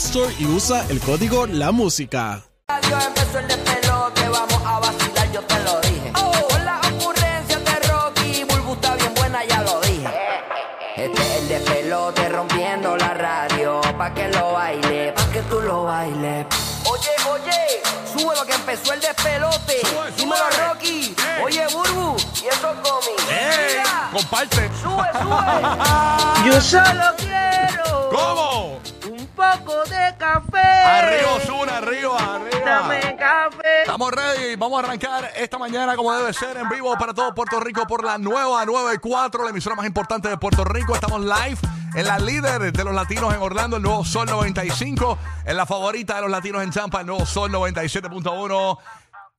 Store y usa el código La Música. Radio empezó el despelote, vamos a vacilar, yo te lo dije. Con la ocurrencia de Rocky, Bulbu está bien buena, ya lo dije. Este es el despelote rompiendo la radio, pa' que lo baile, pa' que tú lo bailes. Oye, oye, sube lo que empezó el despelote. Sube, Dímelo, sube. Rocky. Eh. Oye, Burbu, y esos gomis. ¡Ey! Mira, Comparte. Sube, sube. Yo solo quiero poco de café. Arriba, Osuna, arriba, Dame arriba. café. Estamos ready. Vamos a arrancar esta mañana como debe ser en vivo para todo Puerto Rico por la nueva 94, la emisora más importante de Puerto Rico. Estamos live en la líder de los latinos en Orlando, el nuevo Sol 95. En la favorita de los latinos en Champa, el nuevo Sol 97.1.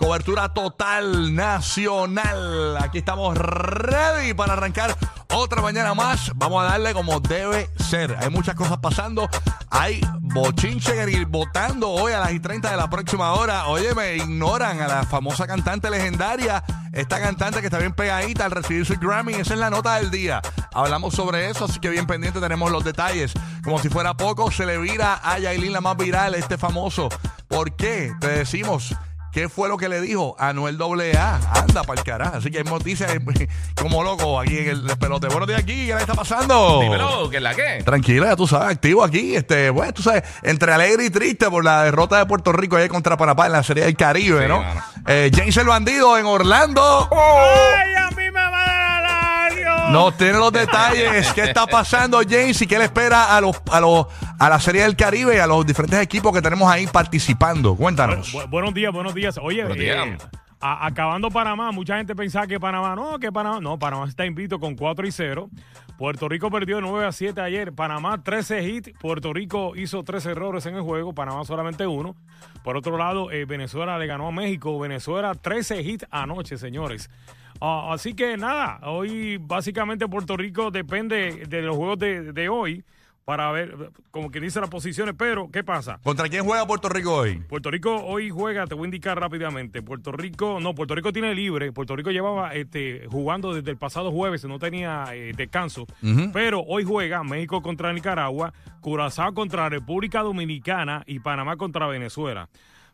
Cobertura total nacional. Aquí estamos ready para arrancar otra mañana más. Vamos a darle como debe ser. Hay muchas cosas pasando. Hay bochinche votando hoy a las y 30 de la próxima hora. Oye, me ignoran a la famosa cantante legendaria. Esta cantante que está bien pegadita al recibir su Grammy. Esa es la nota del día. Hablamos sobre eso, así que bien pendiente tenemos los detalles. Como si fuera poco, se le vira a Yailin la más viral, este famoso. ¿Por qué? Te decimos. ¿Qué fue lo que le dijo Anuel AA? Anda para el carajo. Así que hay noticias eh, como loco aquí en el pelote. Buenos días aquí. ¿Qué le está pasando? Dímelo, ¿qué es la qué? Tranquila, ya tú sabes, activo aquí. Este, bueno, tú sabes, entre alegre y triste por la derrota de Puerto Rico ahí contra Panamá en la Serie del Caribe, Sí, ¿no? mano. Eh, James el bandido en Orlando. ¡Ay, a mí me va a dar! Nos tiene los detalles. ¿Qué está pasando, James? ¿Y qué le espera a los, a los, a la Serie del Caribe y a los diferentes equipos que tenemos ahí participando? Cuéntanos. Bu- buenos días, buenos días. Oye, Buenos eh, días. acabando Panamá, mucha gente pensaba que Panamá, no, que Panamá, no, Panamá está invito con 4 y 0. Puerto Rico perdió 9 a 7 ayer. Panamá 13 hits. Puerto Rico hizo 13 errores en el juego. Panamá solamente uno. Por otro lado, eh, Venezuela le ganó a México. Venezuela 13 hits anoche, señores. Ah, así que nada, hoy básicamente Puerto Rico depende de los juegos de, de hoy para ver, como que dice las posiciones. Pero, ¿qué pasa? ¿Contra quién juega Puerto Rico hoy? Puerto Rico hoy juega, te voy a indicar rápidamente. Puerto Rico, no, Puerto Rico tiene libre. Puerto Rico llevaba este, jugando desde el pasado jueves, no tenía eh, descanso. Pero hoy juega México contra Nicaragua, Curazao contra República Dominicana y Panamá contra Venezuela.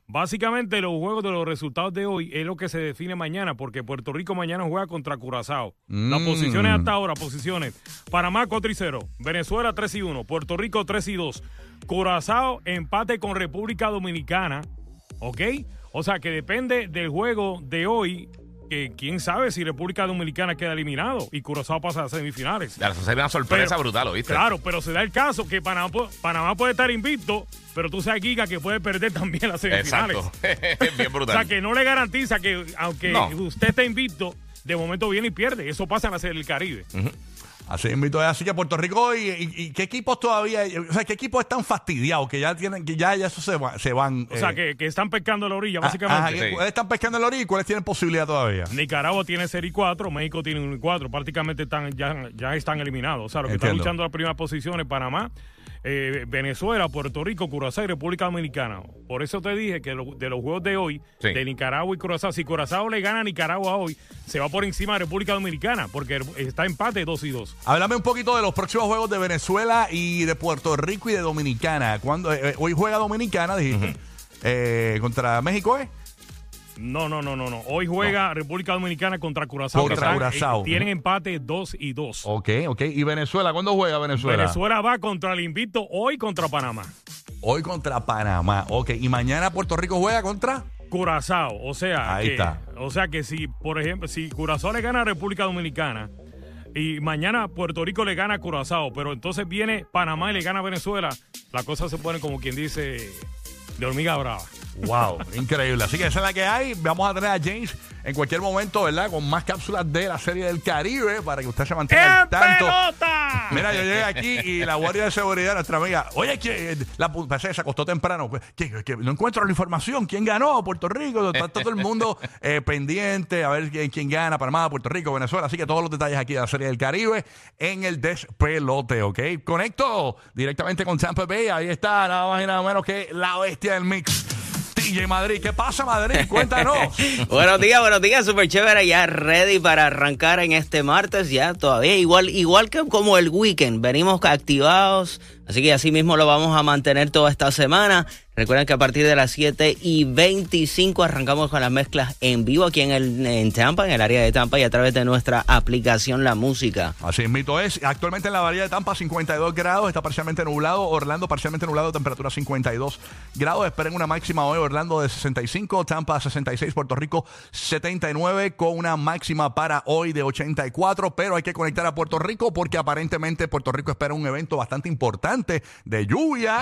Básicamente los juegos de los resultados de hoy es lo que se define mañana, porque Puerto Rico mañana juega contra Curazao. Las Mm. posiciones hasta ahora, posiciones. Panamá 4 y 0, Venezuela 3 y 1, Puerto Rico 3 y 2, Curazao empate con República Dominicana, ¿ok? O sea que depende del juego de hoy, que quién sabe si República Dominicana queda eliminado y Curazao pasa a semifinales. Ya, Eso sería una sorpresa Pero- brutal, ¿oíste? Claro, pero se da el caso que Panamá, pu- Panamá puede estar invicto, pero tú sabes, Giga, que puede perder también las semifinales. Exacto. Bien O brutal. sea, que no le garantiza que, aunque No. usted esté invicto, de momento viene y pierde. Eso pasa en la Serie del Caribe. Así invito así que Puerto Rico y, y- y qué equipos todavía, o sea, qué equipos están fastidiados que ya tienen, que ya, ya eso se, va- se van. O sea, eh, que, que están pescando la orilla, ah, básicamente. ajá, Sí. ¿Cuáles están pescando el orilla y cuáles tienen posibilidad todavía? Nicaragua tiene serie 4, México tiene 1 y 4. Prácticamente están, ya, ya están eliminados. O sea, los que Entiendo. están luchando las primeras posiciones, Panamá, eh, Venezuela, Puerto Rico, Curazao y República Dominicana. Por eso te dije que lo- de los juegos de hoy, Sí. de Nicaragua y Curazao, si Curazao le gana a Nicaragua hoy, se va por encima de República Dominicana, porque está empate 2 y 2. Háblame un poquito de los próximos juegos de Venezuela y de Puerto Rico y de Dominicana. Cuando eh, hoy juega Dominicana, dijiste, eh, contra México, ¿eh? No, no, no, no, no. Hoy juega República Dominicana contra Curazao. Contra Curazao. eh, tienen empate 2 y 2. Ok, ok. ¿Y Venezuela? ¿Cuándo juega Venezuela? Venezuela va contra el invicto hoy contra Panamá. Hoy contra Panamá. Ok. ¿Y mañana Puerto Rico juega contra? Curazao, o sea, Ahí que, está. o sea que si, por ejemplo, si Curazao le gana a República Dominicana y mañana Puerto Rico le gana a Curazao, pero entonces viene Panamá y le gana a Venezuela, la cosa se pone como quien dice de hormiga brava. Wow, increíble. Así que esa es la que hay. Vamos a tener a James en cualquier momento, ¿verdad? Con más cápsulas de la serie del Caribe para que usted se mantenga al ¡En tanto. pelota! Mira, yo llegué aquí y la guardia de seguridad, nuestra amiga, oye, que la pu- parece se acostó temprano, que no encuentro la información, ¿quién ganó? Puerto Rico, está todo el mundo eh, pendiente a ver quién, quién gana, Panamá, Puerto Rico, Venezuela, así que todos los detalles aquí de la serie del Caribe en el despelote, ¿ok? Conecto directamente con Tampa Bay, ahí está, nada más y nada menos que la bestia del mix. Madrid, ¿qué pasa Madrid? Cuéntanos. buenos días, buenos días, súper chévere, ya ready para arrancar en este martes, ya todavía igual, igual que como el weekend, venimos activados, así que así mismo lo vamos a mantener toda esta semana. Recuerden que a partir de las 7 y 25 arrancamos con las mezclas en vivo aquí en, el, en Tampa, en el área de Tampa y a través de nuestra aplicación La Música. Así es, mito es. Actualmente en la bahía de Tampa 52 grados, está parcialmente nublado. Orlando parcialmente nublado, temperatura 52 grados. Esperen una máxima hoy, Orlando de 65, Tampa 66, Puerto Rico 79, con una máxima para hoy de 84. Pero hay que conectar a Puerto Rico porque aparentemente Puerto Rico espera un evento bastante importante de lluvia.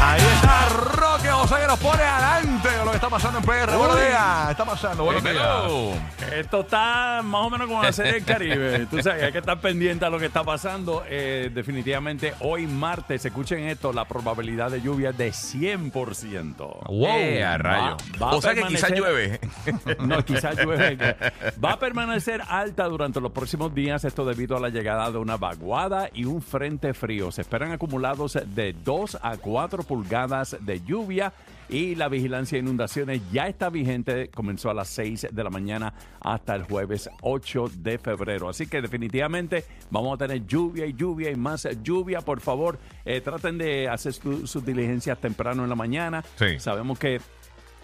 Ahí está Roque José que pone adelante lo que está pasando en PR. Buenos días, está pasando. Buenos días. Esto está más o menos como la serie del Caribe. Tú sabes, hay que estar pendiente a lo que está pasando. Eh, definitivamente, hoy martes, escuchen esto, la probabilidad de lluvia es de 100%. Wow. Eh, a rayo. Va- va a o sea que quizás llueve. No, quizás llueve. Va a permanecer alta durante los próximos días, esto debido a la llegada de una vaguada y un frente frío. Se esperan acumulados de 2 a 4 pulgadas de lluvia y la vigilancia de inundaciones ya está vigente, comenzó a las 6 de la mañana hasta el jueves 8 de febrero. Así que definitivamente vamos a tener lluvia y lluvia y más lluvia. Por favor, eh, traten de hacer su- sus diligencias temprano en la mañana. Sí. Sabemos que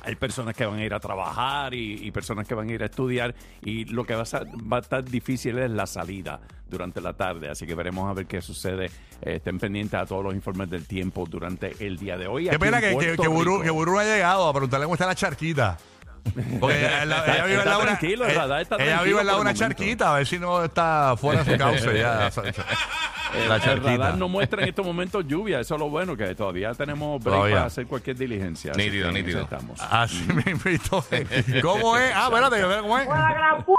hay personas que van a ir a trabajar y, y personas que van a ir a estudiar y lo que va a, sa- va a estar difícil es la salida durante la tarde, así que veremos a ver qué sucede. Eh, estén pendientes a todos los informes del tiempo durante el día de hoy. Qué pena en que, que, Burú, que ha llegado a preguntarle cómo está la charquita. Porque ella, vive lado de una, ella- ella vive de por una charquita, a ver si no está fuera de su cauce ya. El, la el radar no muestra en estos momentos lluvia, eso es lo bueno, que todavía tenemos break Todavía. para hacer cualquier diligencia. Así Nítido, que nítido. estamos. Así me invito. ¿Cómo es? Ah, espérate, ¿cómo es? ¡La gran p***!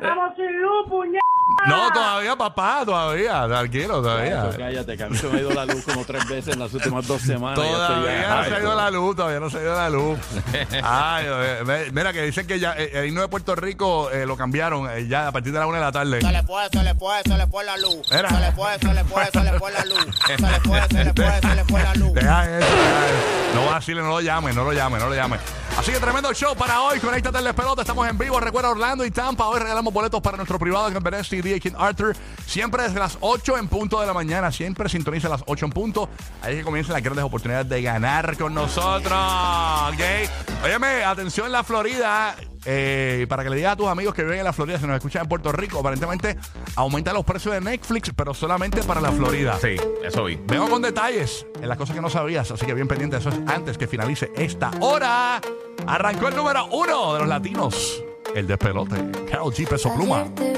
¡Estamos sin luz, puñet! No, todavía, papá, todavía. Tranquilo, todavía. Eso, cállate, que a mí se me ha ido la luz como tres veces en las últimas dos semanas. Todavía no se ha ido la luz, todavía no se ha ido la luz. Ay, eh, mira que dicen que ya eh, el himno de Puerto Rico eh, lo cambiaron eh, ya a partir de la una de la tarde. Se le fue, se le fue, se le fue la luz. Era. Se le fue, se le fue, se le fue la luz. Se le fue, se le fue, se le fue la luz. Deja eso, deja eso. No vacile, no lo llame, no lo llame, no lo llame. Así que tremendo show para hoy. Conéctate al despelote. Estamos en vivo. Recuerda Orlando y Tampa. Hoy regalamos boletos para nuestro privado en Benesty y King Arthur. Siempre desde las 8 en punto de la mañana. Siempre sintoniza a las 8 en punto. Ahí que comienzan las grandes oportunidades de ganar con nosotros. ¿Ok? Óyeme, atención la Florida. Eh, para que le digas a tus amigos que viven en la Florida, si nos escuchan en Puerto Rico, aparentemente aumenta los precios de Netflix, pero solamente para la Florida. Sí, eso vi. Vengo con detalles en las cosas que no sabías, así que bien pendiente. Eso es antes que finalice esta hora. Arrancó el número uno de los latinos, el despelote. Carol G. Peso Pluma. Ayer